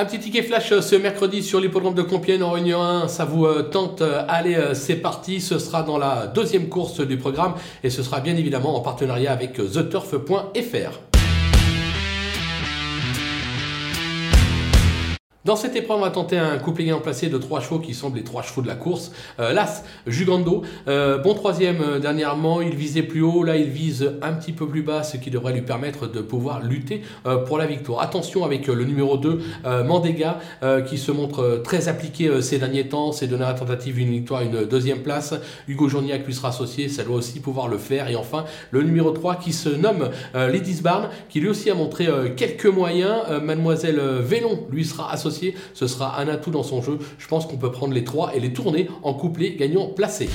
Un petit ticket flash euh, ce mercredi sur l'hippodrome de Compiègne en Réunion 1. Ça vous euh, tente euh, Allez, c'est parti. Ce sera dans la deuxième course du programme et ce sera bien évidemment en partenariat avec theturf.fr. Dans cette épreuve, on va tenter un couplet gagnant placé de trois chevaux qui sont les trois chevaux de la course. Euh, L'As, Jugando, euh, bon troisième euh, dernièrement, il visait plus haut, là il vise un petit peu plus bas, ce qui devrait lui permettre de pouvoir lutter pour la victoire. Attention avec le numéro 2, Mandega, qui se montre très appliqué ces derniers temps, c'est donné à la tentative une victoire, une deuxième place. Hugo Journiac lui sera associé, ça doit aussi pouvoir le faire. Et enfin, le numéro 3 qui se nomme Ladies Barn, qui lui aussi a montré quelques moyens. Mademoiselle Vélon lui sera associée ce sera un atout dans son jeu. Je pense qu'on peut prendre les trois et les tourner en couplet gagnant placé.